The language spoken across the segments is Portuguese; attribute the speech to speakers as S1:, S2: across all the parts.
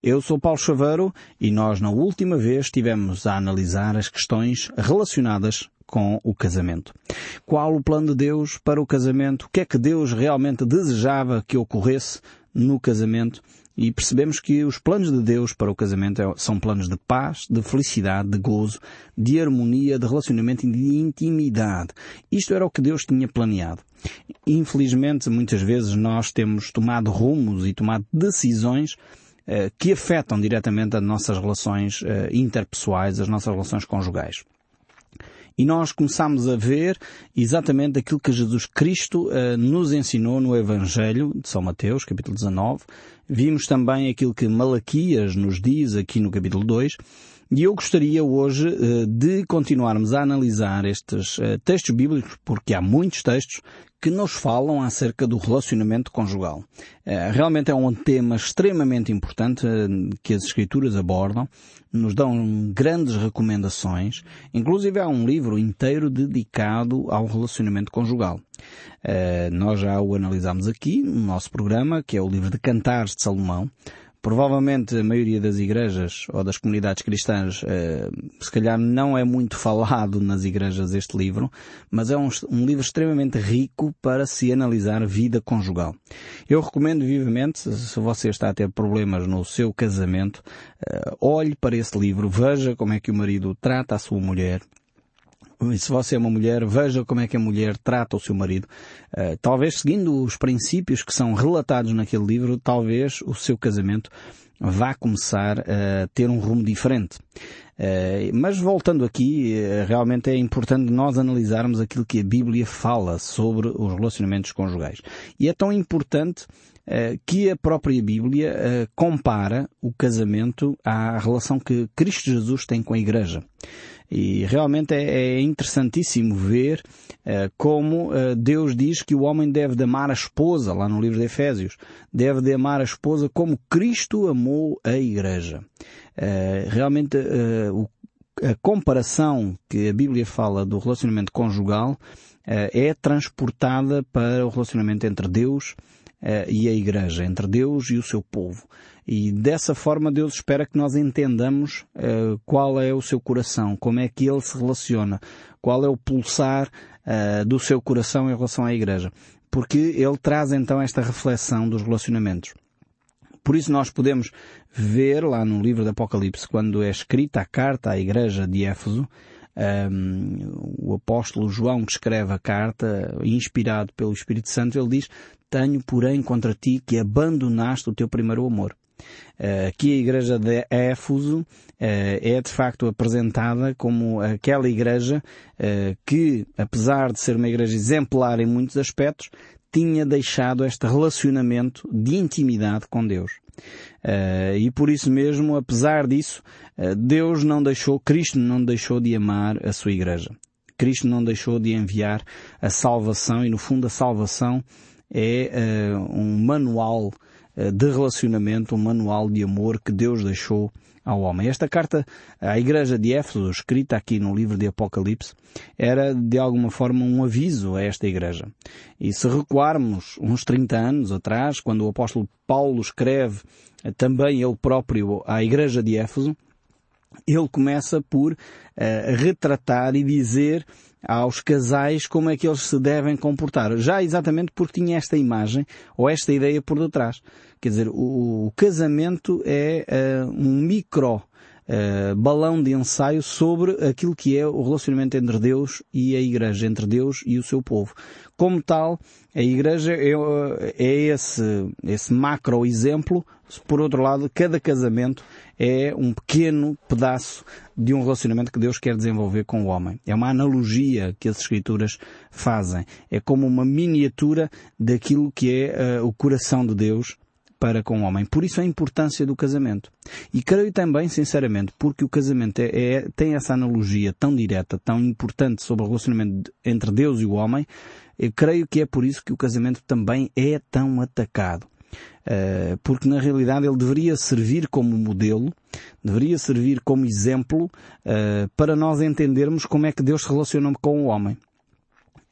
S1: Eu sou Paulo Chaveiro e nós na última vez estivemos a analisar as questões relacionadas com o casamento. Qual o plano de Deus para o casamento? O que é que Deus realmente desejava que ocorresse no casamento? E percebemos que os planos de Deus para o casamento é- são planos de paz, de felicidade, de gozo, de harmonia, de relacionamento e de intimidade. Isto era o que Deus tinha planeado. Infelizmente, muitas vezes nós temos tomado rumos e tomado decisões que afetam diretamente as nossas relações eh, interpessoais, as nossas relações conjugais. E nós começamos a ver exatamente aquilo que Jesus Cristo uh, nos ensinou no Evangelho de São Mateus, capítulo 19. Vimos também aquilo que Malaquias nos diz aqui no capítulo 2. E eu gostaria hoje uh, de continuarmos a analisar estes uh, textos bíblicos, porque há muitos textos que nos falam acerca do relacionamento conjugal. Realmente é um tema extremamente importante que as Escrituras abordam, nos dão grandes recomendações, inclusive há um livro inteiro dedicado ao relacionamento conjugal. Nós já o analisamos aqui no nosso programa, que é o livro de Cantares de Salomão. Provavelmente a maioria das igrejas ou das comunidades cristãs, eh, se calhar não é muito falado nas igrejas este livro, mas é um, um, livro extremamente rico para se analisar vida conjugal. Eu recomendo vivamente, se você está a ter problemas no seu casamento, eh, olhe para esse livro, veja como é que o marido trata a sua mulher, e se você é uma mulher, veja como é que a mulher trata o seu marido. Uh, talvez seguindo os princípios que são relatados naquele livro, talvez o seu casamento vá começar a ter um rumo diferente. Uh, mas voltando aqui, realmente é importante nós analisarmos aquilo que a Bíblia fala sobre os relacionamentos conjugais. E é tão importante que a própria Bíblia compara o casamento à relação que Cristo Jesus tem com a Igreja. E realmente é, é interessantíssimo ver uh, como uh, Deus diz que o homem deve de amar a esposa, lá no livro de Efésios, deve de amar a esposa como Cristo amou a Igreja. Uh, realmente a comparação que a Bíblia fala do relacionamento conjugal é transportada para o relacionamento entre Deus e a Igreja, entre Deus e o seu povo. E dessa forma Deus espera que nós entendamos uh, qual é o seu coração, como é que ele se relaciona, qual é o pulsar uh, do seu coração em relação à Igreja. Porque ele traz então esta reflexão dos relacionamentos. Por isso nós podemos ver lá no livro do Apocalipse, quando é escrita a carta à Igreja de Éfeso, um, ehm, o apóstolo João que escreve a carta, inspirado pelo Espírito Santo, ele diz, tenho porém contra ti que abandonaste o teu primeiro amor. Eh, aqui a igreja de Éfuso eh, é de facto apresentada como aquela igreja eh, que, apesar de ser uma igreja exemplar em muitos aspectos, tinha deixado este relacionamento de intimidade com Deus. e por isso mesmo, apesar disso, Deus não deixou, Cristo não deixou de amar a sua igreja. Cristo não deixou de enviar a salvação e no fundo a salvação é um manual eh, de relacionamento, um manual de amor que Deus deixou ao homem. Esta carta à igreja de Éfeso, escrita aqui no livro de Apocalipse, era de alguma forma um aviso a esta igreja. E se recuarmos uns 30 anos atrás, quando o apóstolo Paulo escreve eh, também ele próprio à igreja de Éfeso, ele começa por uh, retratar e dizer aos casais como é que eles se devem comportar. Já exatamente porque tinha esta imagem ou esta ideia por detrás. Quer dizer, o, o casamento é uh, um micro uh, balão de ensaio sobre aquilo que é o relacionamento entre Deus e a Igreja, entre Deus e o seu povo. Como tal, a Igreja é, é esse, esse macro exemplo. Por outro lado, cada casamento é um pequeno pedaço de um relacionamento que Deus quer desenvolver com o homem. É uma analogia que as Escrituras fazem. É como uma miniatura daquilo que é uh, o coração de Deus para com o homem. Por isso a importância do casamento. E creio também, sinceramente, porque o casamento é, é, tem essa analogia tão direta, tão importante sobre o relacionamento entre Deus e o homem, eu creio que é por isso que o casamento também é tão atacado. Uh, porque na realidade ele deveria servir como modelo, deveria servir como exemplo uh, para nós entendermos como é que Deus se relaciona com o homem.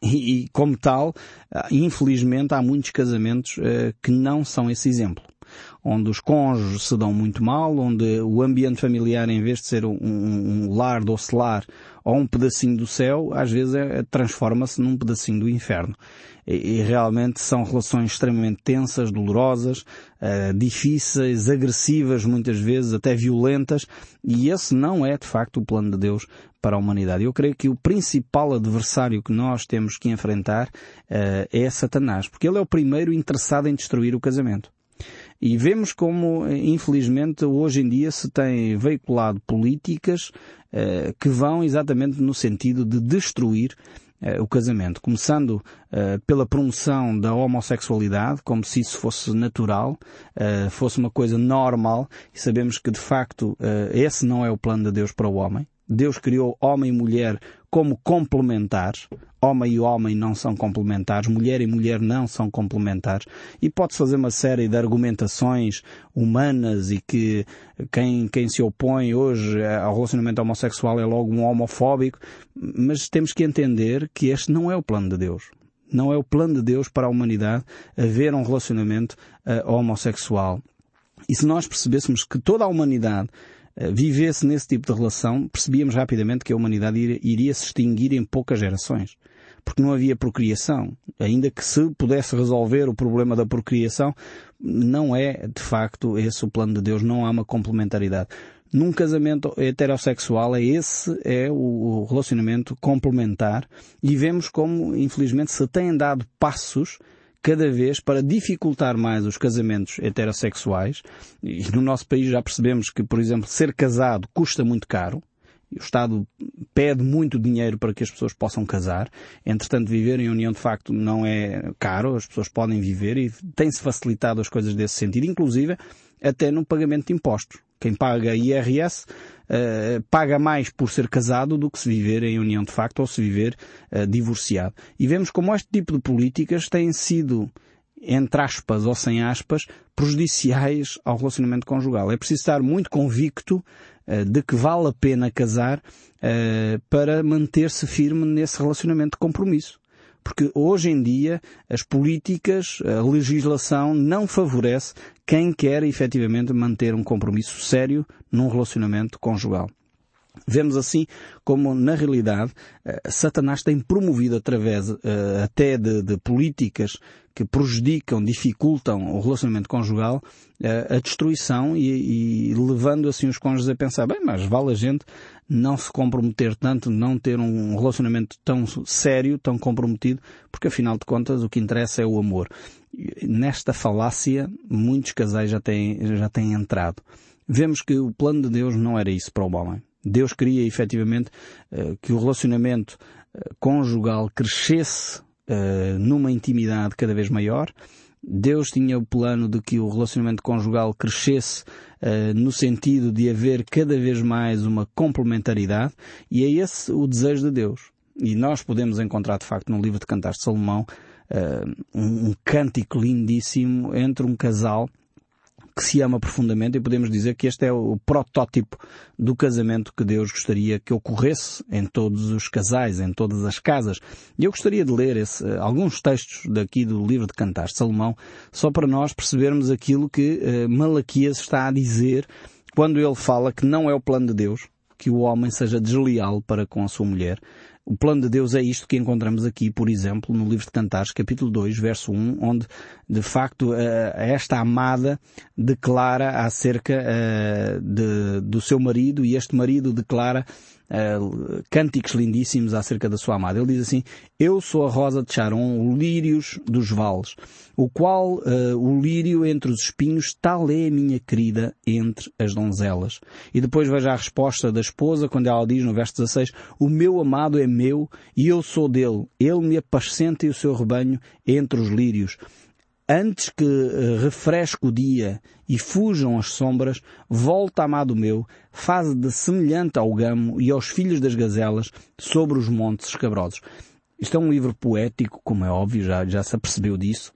S1: E, como tal, uh, infelizmente há muitos casamentos que não são esse exemplo onde os cônjuges se dão muito mal, onde o ambiente familiar, em vez de ser um, um lar docelar ou um pedacinho do céu, às vezes é, transforma-se num pedacinho do inferno. E, e, realmente são relações extremamente tensas, dolorosas, uh, difíceis, agressivas muitas vezes, até violentas, e esse não é de facto o plano de Deus para a humanidade. Eu creio que o principal adversário que nós temos que enfrentar uh, é Satanás, porque ele é o primeiro interessado em destruir o casamento. E vemos como, infelizmente, hoje em dia se tem veiculado políticas uh, que vão exatamente no sentido de destruir uh, o casamento. Começando uh, pela promoção da homossexualidade, como se isso fosse natural, fosse uma coisa normal, e sabemos que de facto esse não é o plano de Deus para o homem. Deus criou homem e mulher como complementares. Homem e homem não são complementares, mulher e mulher não são complementares. E pode-se fazer uma série de argumentações humanas e que quem, quem se opõe hoje ao relacionamento homossexual é logo um homofóbico, mas temos que entender que este não é o plano de Deus. Não é o plano de Deus para a humanidade haver um relacionamento uh, homossexual. E se nós percebêssemos que toda a humanidade vivesse nesse tipo de relação, percebíamos rapidamente que a humanidade iria se extinguir em poucas gerações. Porque não havia procriação. Ainda que se pudesse resolver o problema da procriação, não é de facto esse o plano de Deus, não há uma complementaridade. Num casamento heterossexual esse é o relacionamento complementar e vemos como infelizmente se têm dado passos cada vez para dificultar mais os casamentos heterossexuais. E no nosso país já percebemos que, por exemplo, ser casado custa muito caro. O Estado pede muito dinheiro para que as pessoas possam casar. Entretanto, viver em união de facto não é caro, as pessoas podem viver e tem-se facilitado as coisas desse sentido, inclusive até no pagamento de impostos. Quem paga IRS uh, paga mais por ser casado do que se viver em união de facto ou se viver uh, divorciado. E vemos como este tipo de políticas têm sido, entre aspas ou sem aspas, prejudiciais ao relacionamento conjugal. É preciso estar muito convicto uh, de que vale a pena casar para manter-se firme nesse relacionamento de compromisso. Porque hoje em dia as políticas, a legislação não favorece quem quer efetivamente manter um compromisso sério num relacionamento conjugal. Vemos assim como, na realidade, eh, Satanás tem promovido através uh, até de, de, políticas que prejudicam, dificultam o relacionamento conjugal, uh, a destruição e, e, levando assim os cônjuges a pensar, bem, mas vale a gente não se comprometer tanto, não ter um relacionamento tão sério, tão comprometido, porque afinal de contas o que interessa é o amor. Nesta falácia, muitos casais já têm, já têm entrado. Vemos que o plano de Deus não era isso para o homem. Deus queria efetivamente eh, que o relacionamento eh, conjugal crescesse eh, numa intimidade cada vez maior. Deus tinha o plano de que o relacionamento conjugal crescesse no sentido de haver cada vez mais uma complementaridade e é esse o desejo de Deus. E nós podemos encontrar de facto no livro de Cantares de Salomão um, um cântico lindíssimo entre um casal que se ama profundamente e podemos dizer que este é o protótipo do casamento que Deus gostaria que ocorresse em todos os casais, em todas as casas. E eu gostaria de ler esse, alguns textos daqui do livro de Cantares de Salomão, só para nós percebermos aquilo que uh, Malaquias está a dizer quando ele fala que não é o plano de Deus que o homem seja desleal para com a sua mulher, o plano de Deus é isto que encontramos aqui, por exemplo, no livro de Cantares, capítulo 2, verso 1, onde, de facto, eh, esta amada declara acerca eh, de, do seu marido e este marido declara uh, cânticos lindíssimos acerca da sua amada. Ele diz assim, Eu sou a rosa de Sharon, o lírios dos vales, o qual uh, o lírio entre os espinhos, tal é a minha querida entre as donzelas. E depois veja a resposta da esposa, quando ela diz no verso 16, O meu amado é meu e eu sou dele. Ele me apascenta e o seu rebanho entre os lírios. Antes que uh, refresque o dia e fujam as sombras, volta amado meu, faz de semelhante ao gamo e aos filhos das gazelas sobre os montes escabrosos. Isto é um livro poético, como é óbvio, já, já se apercebeu disso.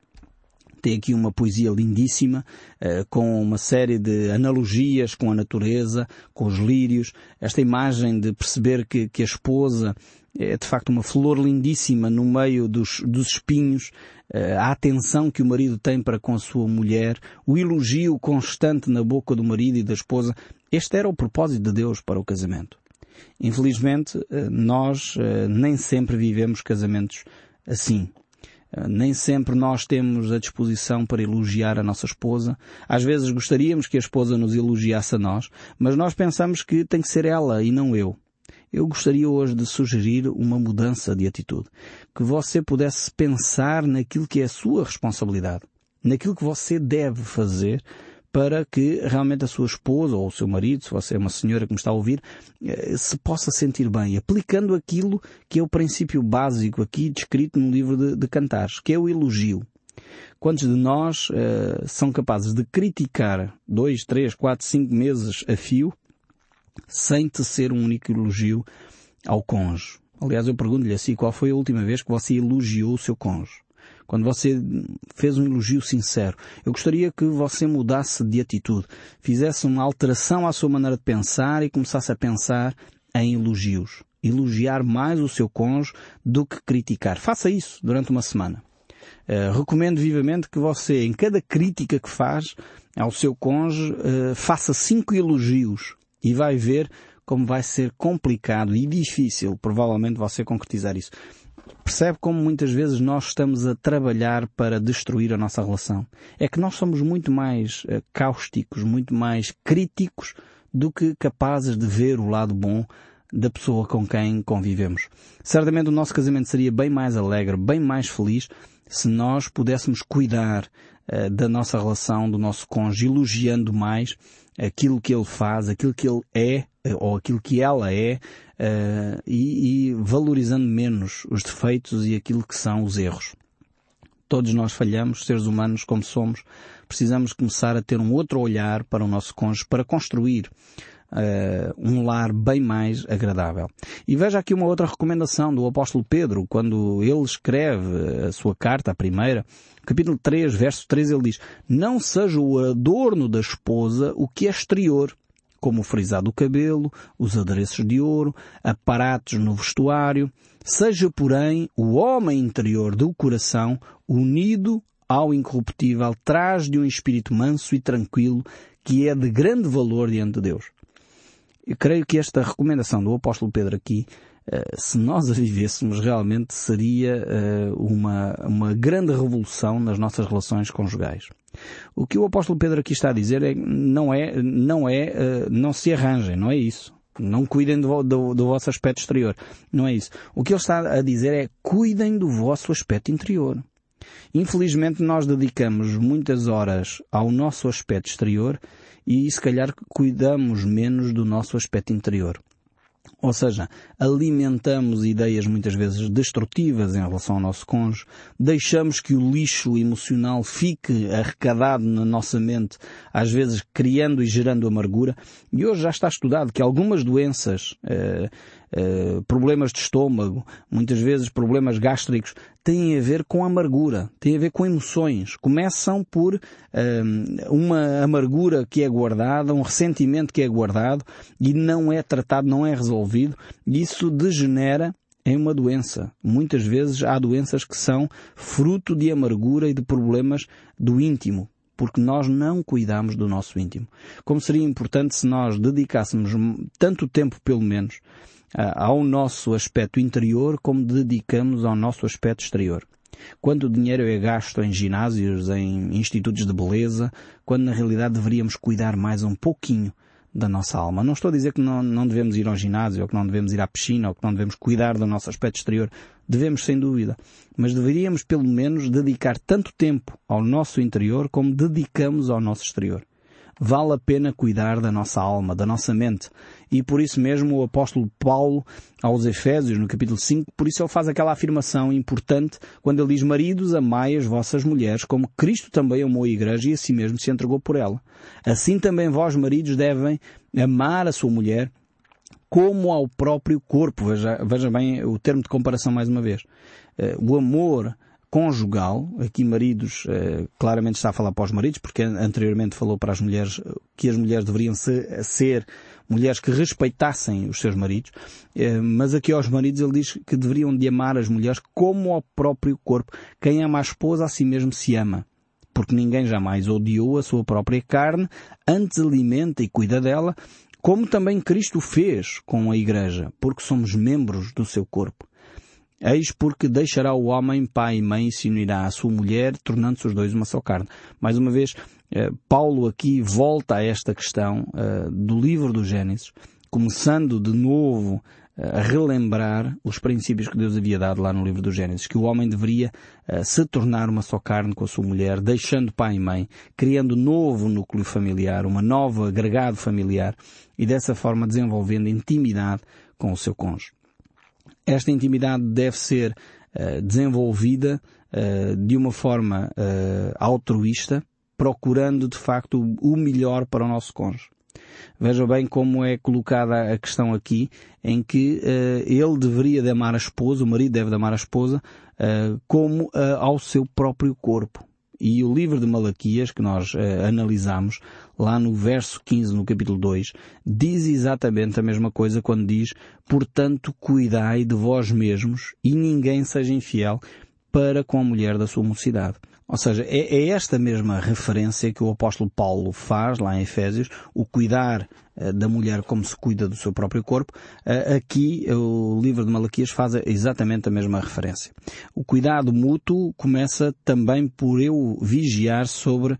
S1: Tem aqui uma poesia lindíssima, uh, com uma série de analogias com a natureza, com os lírios. Esta imagem de perceber que, que a esposa é de facto uma flor lindíssima no meio dos, dos espinhos, a atenção que o marido tem para com a sua mulher, o elogio constante na boca do marido e da esposa. Este era o propósito de Deus para o casamento. Infelizmente, uh, nós nem sempre vivemos casamentos assim. Eh, nem sempre nós temos a disposição para elogiar a nossa esposa. Às vezes gostaríamos que a esposa nos elogiasse a nós, mas nós pensamos que tem que ser ela e não eu. Eu gostaria hoje de sugerir uma mudança de atitude. Que você pudesse pensar naquilo que é a sua responsabilidade. Naquilo que você deve fazer para que realmente a sua esposa ou o seu marido, se você é uma senhora que me está a ouvir, eh, se possa sentir bem, aplicando aquilo que é o princípio básico aqui descrito no livro de, de Cantares, que é o elogio. Quantos de nós uh, são capazes de criticar dois, três, quatro, cinco meses a fio sem tecer um único elogio ao cônjuge? Aliás, eu pergunto-lhe assim, qual foi a última vez que você elogiou o seu cônjuge? quando você fez um elogio sincero. Eu gostaria que você mudasse de atitude, fizesse uma alteração à sua maneira de pensar e começasse a pensar em elogios. Elogiar mais o seu cônjuge do que criticar. Faça isso durante uma semana. Uh, recomendo vivamente que você, em cada crítica que faz ao seu cônjuge, uh, faça cinco elogios e vai ver como vai ser complicado e difícil, provavelmente, você concretizar isso. Percebe como muitas vezes nós estamos a trabalhar para destruir a nossa relação? É que nós somos muito mais uh, cáusticos, muito mais críticos do que capazes de ver o lado bom da pessoa com quem convivemos. Certamente o nosso casamento seria bem mais alegre, bem mais feliz, se nós pudéssemos cuidar uh, da nossa relação, do nosso cônjuge, elogiando mais aquilo que ele faz, aquilo que ele é, ou aquilo que ela é, uh, e, e valorizando menos os defeitos e aquilo que são os erros. Todos nós falhamos, seres humanos como somos, precisamos começar a ter um outro olhar para o nosso cônjuge, para construir uh, um lar bem mais agradável. E veja aqui uma outra recomendação do apóstolo Pedro, quando ele escreve a sua carta, a primeira, capítulo 3, verso 3, ele diz, não seja o adorno da esposa o que é exterior, como o frisado do cabelo, os adereços de ouro, aparatos no vestuário, seja, porém, o homem interior do coração unido ao incorruptível, traz de um espírito manso e tranquilo, que é de grande valor diante de Deus. Eu creio que esta recomendação do apóstolo Pedro aqui, eh, se nós a vivêssemos, realmente seria eh, uma, uma grande revolução nas nossas relações conjugais. O que o apóstolo Pedro aqui está a dizer é não é, não é, eh, não se arranjem, não é isso. Não cuidem do, do, do, vosso aspecto exterior. Não é isso. O que ele está a dizer é cuidem do vosso aspecto interior. Infelizmente nós dedicamos muitas horas ao nosso aspecto exterior e se calhar cuidamos menos do nosso aspecto interior. Ou seja, alimentamos ideias muitas vezes destrutivas em relação ao nosso cônjuge, deixamos que o lixo emocional fique arrecadado na nossa mente, às vezes criando e gerando amargura. E hoje já está estudado que algumas doenças, eh, eh, problemas de estômago, muitas vezes problemas gástricos, têm a ver com amargura, têm a ver com emoções. Começam por eh, uma amargura que é guardada, um ressentimento que é guardado e não é tratado, não é resolvido. Isso degenera em uma doença. Muitas vezes há doenças que são fruto de amargura e de problemas do íntimo, porque nós não cuidamos do nosso íntimo. Como seria importante se nós dedicássemos tanto tempo, pelo menos, ao nosso aspecto interior como dedicamos ao nosso aspecto exterior. Quando o dinheiro é gasto em ginásios, em institutos de beleza, quando na realidade deveríamos cuidar mais um pouquinho da nossa alma. Não estou a dizer que não, não devemos ir ao ginásio, ou que não devemos ir à piscina, ou que não devemos cuidar do nosso aspecto exterior. Devemos, sem dúvida. Mas deveríamos, pelo menos, dedicar tanto tempo ao nosso interior como dedicamos ao nosso exterior vale a pena cuidar da nossa alma, da nossa mente. E por isso mesmo o apóstolo Paulo, aos Efésios, no capítulo 5, por isso ele faz aquela afirmação importante quando ele diz, maridos, amai as vossas mulheres, como Cristo também amou a igreja e a si mesmo se entregou por ela. Assim também vós, maridos, devem amar a sua mulher como ao próprio corpo. Veja, veja bem o termo de comparação mais uma vez. Eh, o amor conjugal, aqui maridos, eh, claramente está a falar para os maridos, porque anteriormente falou para as mulheres que as mulheres deveriam ser, ser mulheres que respeitassem os seus maridos, eh, mas aqui aos maridos ele diz que deveriam de amar as mulheres como ao próprio corpo. Quem ama a esposa a si mesmo se ama. Porque ninguém jamais odiou a sua própria carne, antes alimenta e cuida dela, como também Cristo fez com a Igreja, porque somos membros do seu corpo. Eis porque deixará o homem pai e mãe e se unirá à sua mulher, tornando-se os dois uma só carne. Mais uma vez, eh, Paulo aqui volta a esta questão uh, do livro do Gênesis, começando de novo uh, a relembrar os princípios que Deus havia dado lá no livro do Gênesis, que o homem deveria se tornar uma só carne com a sua mulher, deixando pai e mãe, criando novo núcleo familiar, uma nova agregado familiar, e dessa forma desenvolvendo intimidade com o seu cônjuge. Esta intimidade deve ser uh, desenvolvida uh, de uma forma uh, altruísta, procurando de facto o melhor para o nosso cônjuge. Veja bem como é colocada a questão aqui, em que ele deveria de amar a esposa, o marido deve de amar a esposa, como ao seu próprio corpo. E o livro de Malaquias, que nós uh, analisamos, lá no verso 15, no capítulo 2, diz exatamente a mesma coisa quando diz, portanto, cuidai de vós mesmos e ninguém seja infiel para com a mulher da sua mocidade. Ou seja, é, é, esta mesma referência que o apóstolo Paulo faz lá em Efésios, o cuidar uh, da mulher como se cuida do seu próprio corpo. Uh, aqui o livro de Malaquias faz exatamente a mesma referência. O cuidado mútuo começa também por eu vigiar sobre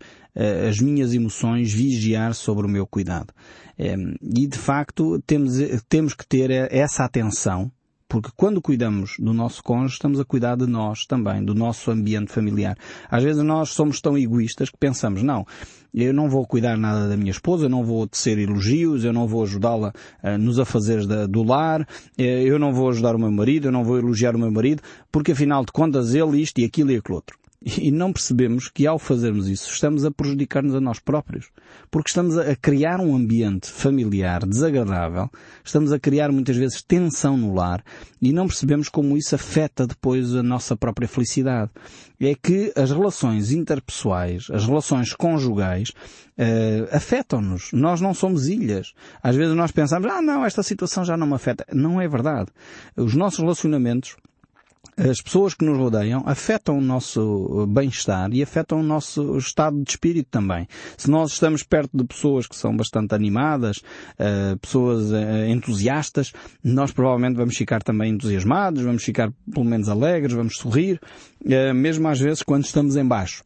S1: as minhas emoções, vigiar sobre o meu cuidado. e de facto temos, temos que ter essa atenção porque quando cuidamos do nosso cônjuge, estamos a cuidar de nós também, do nosso ambiente familiar. Às vezes nós somos tão egoístas que pensamos, não, eu não vou cuidar nada da minha esposa, eu não vou tecer elogios, eu não vou ajudá-la uh, nos afazeres do lar, eh, eu não vou ajudar o meu marido, eu não vou elogiar o meu marido, porque afinal de contas ele isto e aquilo e aquilo outro. E não percebemos que ao fazermos isso estamos a prejudicar-nos a nós próprios. Porque estamos a criar um ambiente familiar desagradável, estamos a criar muitas vezes tensão no lar e não percebemos como isso afeta depois a nossa própria felicidade. É que as relações interpessoais, as relações conjugais, uh, afetam-nos. Nós não somos ilhas. Às vezes nós pensamos, ah não, esta situação já não me afeta. Não é verdade. Os nossos relacionamentos as pessoas que nos rodeiam afetam o nosso bem-estar e afetam o nosso estado de espírito também. Se nós estamos perto de pessoas que são bastante animadas, uh, pessoas uh, entusiastas, nós provavelmente vamos ficar também entusiasmados, vamos ficar pelo menos alegres, vamos sorrir, mesmo às vezes quando estamos em baixo.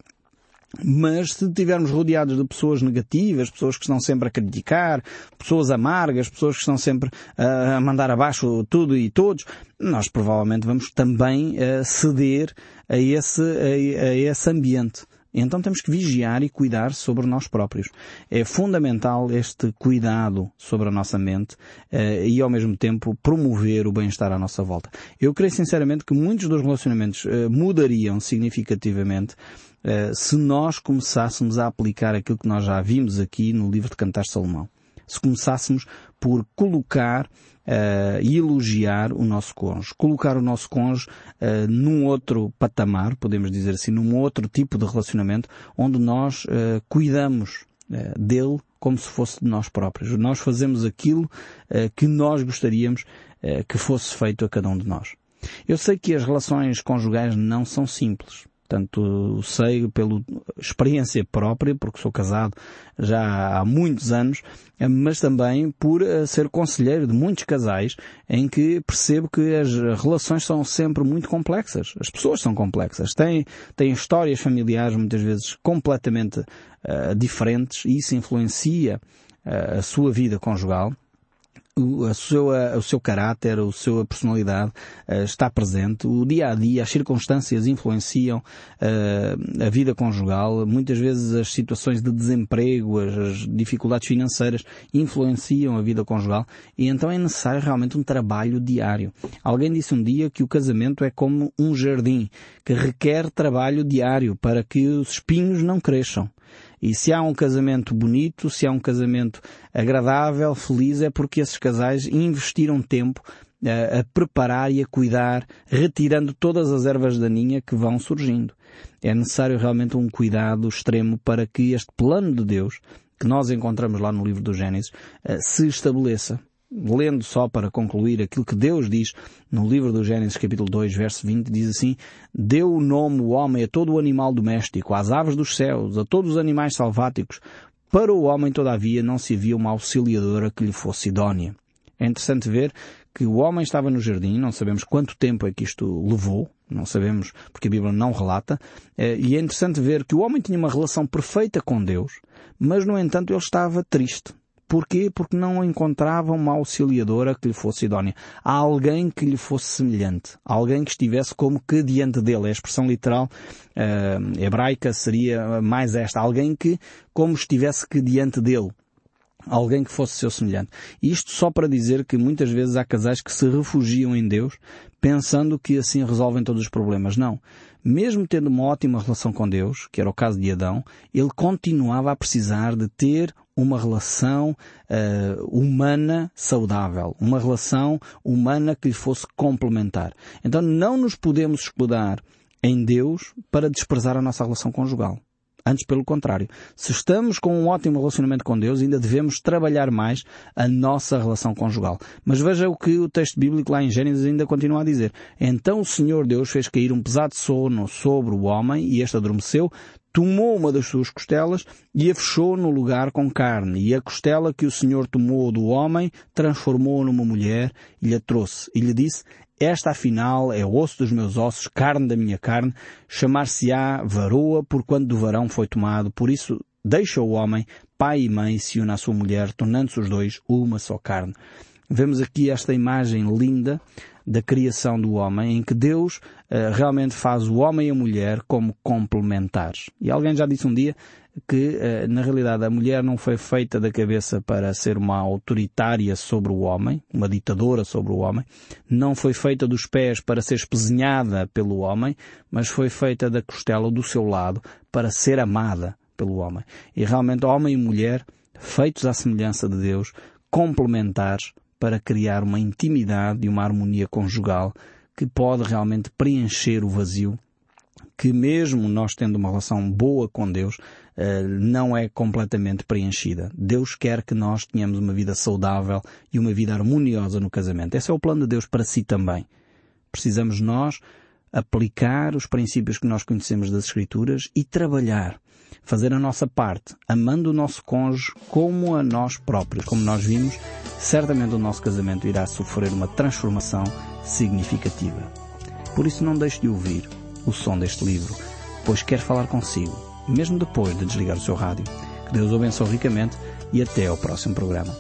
S1: Mas se estivermos rodeados de pessoas negativas, pessoas que estão sempre a criticar, pessoas amargas, pessoas que estão sempre a mandar abaixo tudo e todos, nós provavelmente vamos também uh, ceder a esse, a, esse ambiente. Então temos que vigiar e cuidar sobre nós próprios. É fundamental este cuidado sobre a nossa mente uh, e ao mesmo tempo promover o bem-estar à nossa volta. Eu creio sinceramente que muitos dos relacionamentos mudariam significativamente se nós começássemos a aplicar aquilo que nós já vimos aqui no livro de Cantar Salomão. Se começássemos por colocar uh, e elogiar o nosso cônjuge. Colocar o nosso cônjuge uh, num outro patamar, podemos dizer assim, num outro tipo de relacionamento, onde nós uh, cuidamos dele como se fosse de nós próprios. Nós fazemos aquilo que nós gostaríamos que fosse feito a cada um de nós. Eu sei que as relações conjugais não são simples. Portanto, sei pela experiência própria, porque sou casado já há muitos anos, mas também por eh, ser conselheiro de muitos casais em que percebo que as relações são sempre muito complexas. As pessoas são complexas. Têm, têm histórias familiares muitas vezes completamente uh, diferentes e isso influencia uh, a sua vida conjugal o, seu, o seu caráter, a sua personalidade uh, está presente. O dia a dia, as circunstâncias influenciam uh, a vida conjugal. Muitas vezes as situações de desemprego, as, as, dificuldades financeiras influenciam a vida conjugal e então é necessário realmente um trabalho diário. Alguém disse um dia que o casamento é como um jardim que requer trabalho diário para que os espinhos não cresçam. E se há um casamento bonito, se há um casamento agradável, feliz, é porque esses casais investiram tempo a, a preparar e a cuidar, retirando todas as ervas daninhas que vão surgindo. É necessário realmente um cuidado extremo para que este plano de Deus, que nós encontramos lá no livro do Gênesis, eh, se estabeleça lendo só para concluir aquilo que Deus diz no livro do Gênesis capítulo 2, verso 20, diz assim, Deu o nome o homem a todo o animal doméstico, às aves dos céus, a todos os animais salváticos. Para o homem, todavia, não se havia uma auxiliadora que lhe fosse idónea. É interessante ver que o homem estava no jardim, não sabemos quanto tempo é que isto levou, não sabemos porque a Bíblia não relata, eh, e é interessante ver que o homem tinha uma relação perfeita com Deus, mas no entanto ele estava triste. Porquê? Porque não encontrava uma auxiliadora que lhe fosse idónea. Há alguém que lhe fosse semelhante. Alguém que estivesse como que diante dele. A expressão literal uh, hebraica seria mais esta. Alguém que como estivesse que diante dele alguém que fosse seu semelhante. Isto só para dizer que muitas vezes há casais que se refugiam em Deus pensando que assim resolvem todos os problemas. Não. Mesmo tendo uma ótima relação com Deus, que era o caso de Adão, ele continuava a precisar de ter uma relação uh, humana saudável, uma relação humana que lhe fosse complementar. Então não nos podemos escudar em Deus para desprezar a nossa relação conjugal. Antes, pelo contrário. Se estamos com um ótimo relacionamento com Deus, ainda devemos trabalhar mais a nossa relação conjugal. Mas veja o que o texto bíblico lá em Gênesis ainda continua a dizer. Então o Senhor Deus fez cair um pesado sono sobre o homem e este adormeceu, tomou uma das suas costelas e a fechou no lugar com carne. E a costela que o Senhor tomou do homem transformou numa mulher e lhe trouxe. E lhe disse, esta afinal é osso dos meus ossos, carne da minha carne, chamar-se-á varoa, por quando do varão foi tomado. Por isso deixa o homem, pai e mãe, se une à sua mulher, tornando-se os dois uma só carne. Vemos aqui esta imagem linda da criação do homem, em que Deus uh, realmente faz o homem e a mulher como complementares. E alguém já disse um dia que, uh, na realidade, a mulher não foi feita da cabeça para ser uma autoritária sobre o homem, uma ditadora sobre o homem, não foi feita dos pés para ser espezinhada pelo homem, mas foi feita da costela do seu lado para ser amada pelo homem. E realmente, homem e mulher, feitos à semelhança de Deus, complementares, para criar uma intimidade e uma harmonia conjugal que pode realmente preencher o vazio que mesmo nós tendo uma relação boa com Deus, eh, não é completamente preenchida. Deus quer que nós tenhamos uma vida saudável e uma vida harmoniosa no casamento. Esse é o plano de Deus para si também. Precisamos nós aplicar os princípios que nós conhecemos das Escrituras e trabalhar, fazer a nossa parte, amando o nosso cônjuge como a nós próprios, como nós vimos certamente o nosso casamento irá sofrer uma transformação significativa. Por isso não deixe de ouvir o som deste livro, pois quer falar consigo, mesmo depois de desligar o seu rádio. Que Deus o abençoe ricamente e até ao próximo programa.